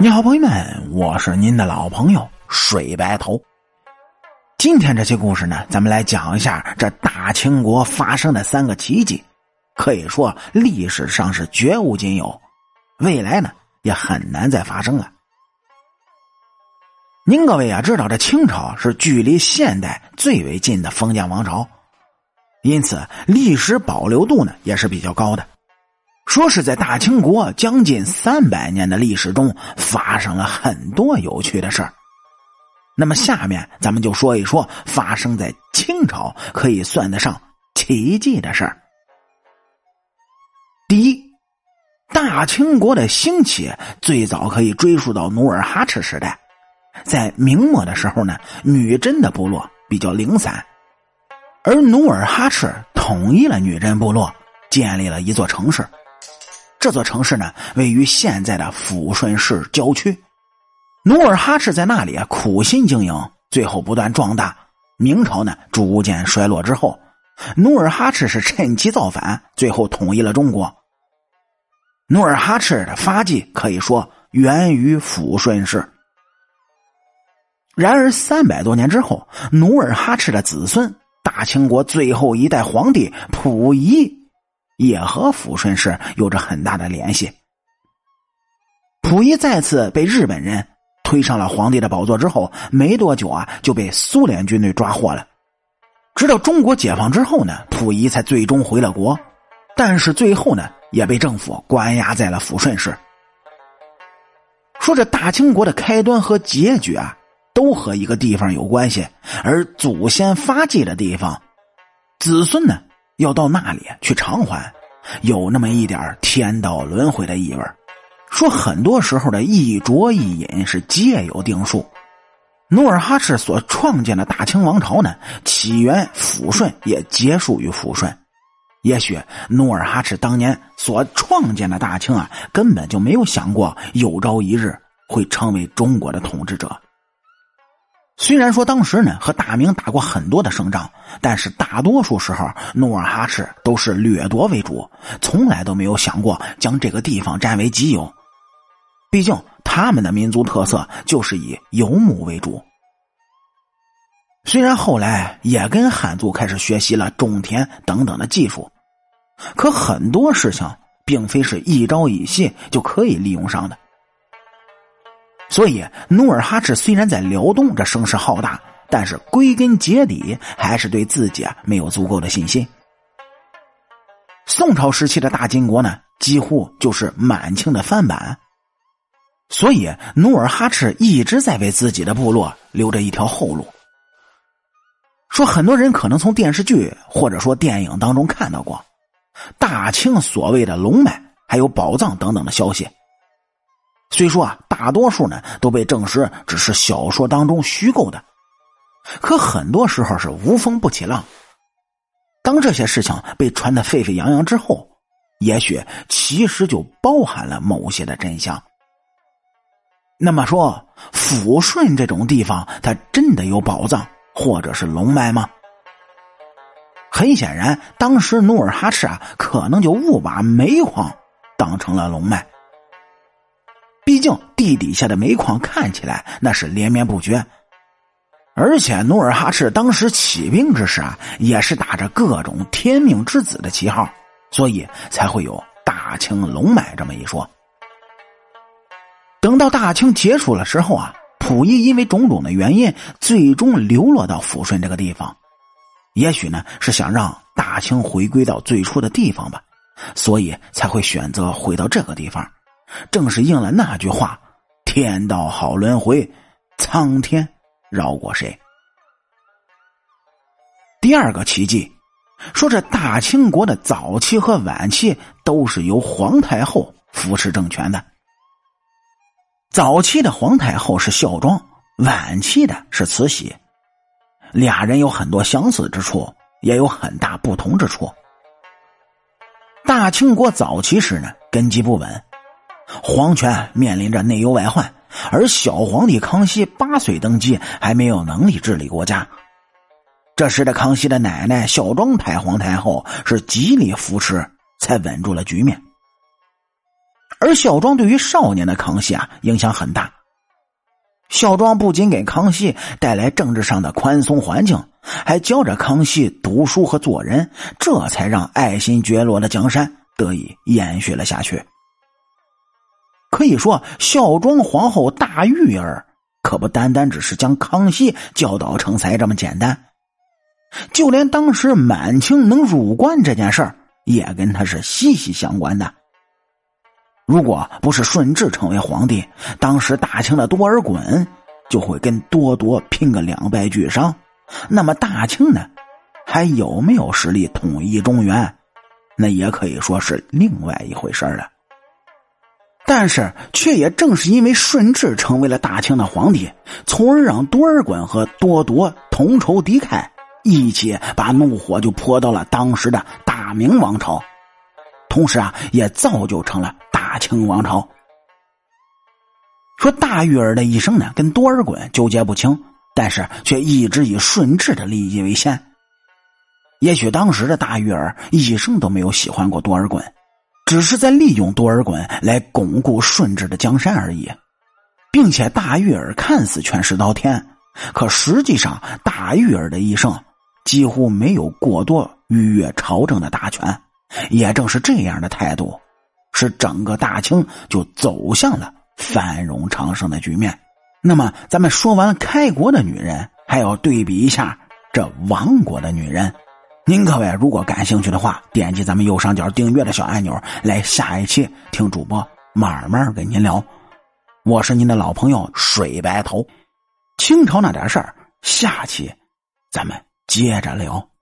你好，朋友们，我是您的老朋友水白头。今天这期故事呢，咱们来讲一下这大清国发生的三个奇迹，可以说历史上是绝无仅有，未来呢也很难再发生了。您各位啊，知道这清朝是距离现代最为近的封建王朝，因此历史保留度呢也是比较高的。说是在大清国将近三百年的历史中，发生了很多有趣的事儿。那么下面咱们就说一说发生在清朝可以算得上奇迹的事儿。第一，大清国的兴起最早可以追溯到努尔哈赤时代，在明末的时候呢，女真的部落比较零散，而努尔哈赤统一了女真部落，建立了一座城市。这座城市呢，位于现在的抚顺市郊区。努尔哈赤在那里苦心经营，最后不断壮大。明朝呢，逐渐衰落之后，努尔哈赤是趁机造反，最后统一了中国。努尔哈赤的发迹可以说源于抚顺市。然而，三百多年之后，努尔哈赤的子孙大清国最后一代皇帝溥仪。也和抚顺市有着很大的联系。溥仪再次被日本人推上了皇帝的宝座之后，没多久啊就被苏联军队抓获了。直到中国解放之后呢，溥仪才最终回了国，但是最后呢也被政府关押在了抚顺市。说这大清国的开端和结局啊，都和一个地方有关系，而祖先发迹的地方，子孙呢？要到那里去偿还，有那么一点天道轮回的意味说很多时候的一浊一饮是皆有定数。努尔哈赤所创建的大清王朝呢，起源抚顺，也结束于抚顺。也许努尔哈赤当年所创建的大清啊，根本就没有想过有朝一日会成为中国的统治者。虽然说当时呢和大明打过很多的胜仗，但是大多数时候努尔哈赤都是掠夺为主，从来都没有想过将这个地方占为己有。毕竟他们的民族特色就是以游牧为主。虽然后来也跟汉族开始学习了种田等等的技术，可很多事情并非是一朝一夕就可以利用上的。所以，努尔哈赤虽然在辽东这声势浩大，但是归根结底还是对自己啊没有足够的信心。宋朝时期的大金国呢，几乎就是满清的翻版，所以努尔哈赤一直在为自己的部落留着一条后路。说很多人可能从电视剧或者说电影当中看到过大清所谓的龙脉，还有宝藏等等的消息。虽说啊，大多数呢都被证实只是小说当中虚构的，可很多时候是无风不起浪。当这些事情被传得沸沸扬扬之后，也许其实就包含了某些的真相。那么说，抚顺这种地方，它真的有宝藏或者是龙脉吗？很显然，当时努尔哈赤啊，可能就误把煤矿当成了龙脉。毕竟地底下的煤矿看起来那是连绵不绝，而且努尔哈赤当时起兵之时啊，也是打着各种天命之子的旗号，所以才会有大清龙脉这么一说。等到大清结束了之后啊，溥仪因为种种的原因，最终流落到抚顺这个地方，也许呢是想让大清回归到最初的地方吧，所以才会选择回到这个地方。正是应了那句话：“天道好轮回，苍天饶过谁。”第二个奇迹，说这大清国的早期和晚期都是由皇太后扶持政权的。早期的皇太后是孝庄，晚期的是慈禧，俩人有很多相似之处，也有很大不同之处。大清国早期时呢，根基不稳。皇权面临着内忧外患，而小皇帝康熙八岁登基，还没有能力治理国家。这时的康熙的奶奶孝庄太皇太后是极力扶持，才稳住了局面。而孝庄对于少年的康熙啊，影响很大。孝庄不仅给康熙带来政治上的宽松环境，还教着康熙读书和做人，这才让爱新觉罗的江山得以延续了下去。可以说，孝庄皇后大玉儿可不单单只是将康熙教导成才这么简单，就连当时满清能入关这件事儿，也跟他是息息相关的。如果不是顺治成为皇帝，当时大清的多尔衮就会跟多铎拼个两败俱伤。那么大清呢，还有没有实力统一中原？那也可以说是另外一回事了。但是，却也正是因为顺治成为了大清的皇帝，从而让多尔衮和多铎同仇敌忾，一起把怒火就泼到了当时的大明王朝，同时啊，也造就成了。大清王朝，说大玉儿的一生呢，跟多尔衮纠结不清，但是却一直以顺治的利益为先。也许当时的大玉儿一生都没有喜欢过多尔衮，只是在利用多尔衮来巩固顺治的江山而已，并且大玉儿看似权势滔天，可实际上大玉儿的一生几乎没有过多逾越朝政的大权。也正是这样的态度。使整个大清就走向了繁荣昌盛的局面。那么，咱们说完了开国的女人，还要对比一下这亡国的女人。您各位如果感兴趣的话，点击咱们右上角订阅的小按钮，来下一期听主播慢慢跟您聊。我是您的老朋友水白头。清朝那点事儿，下期咱们接着聊。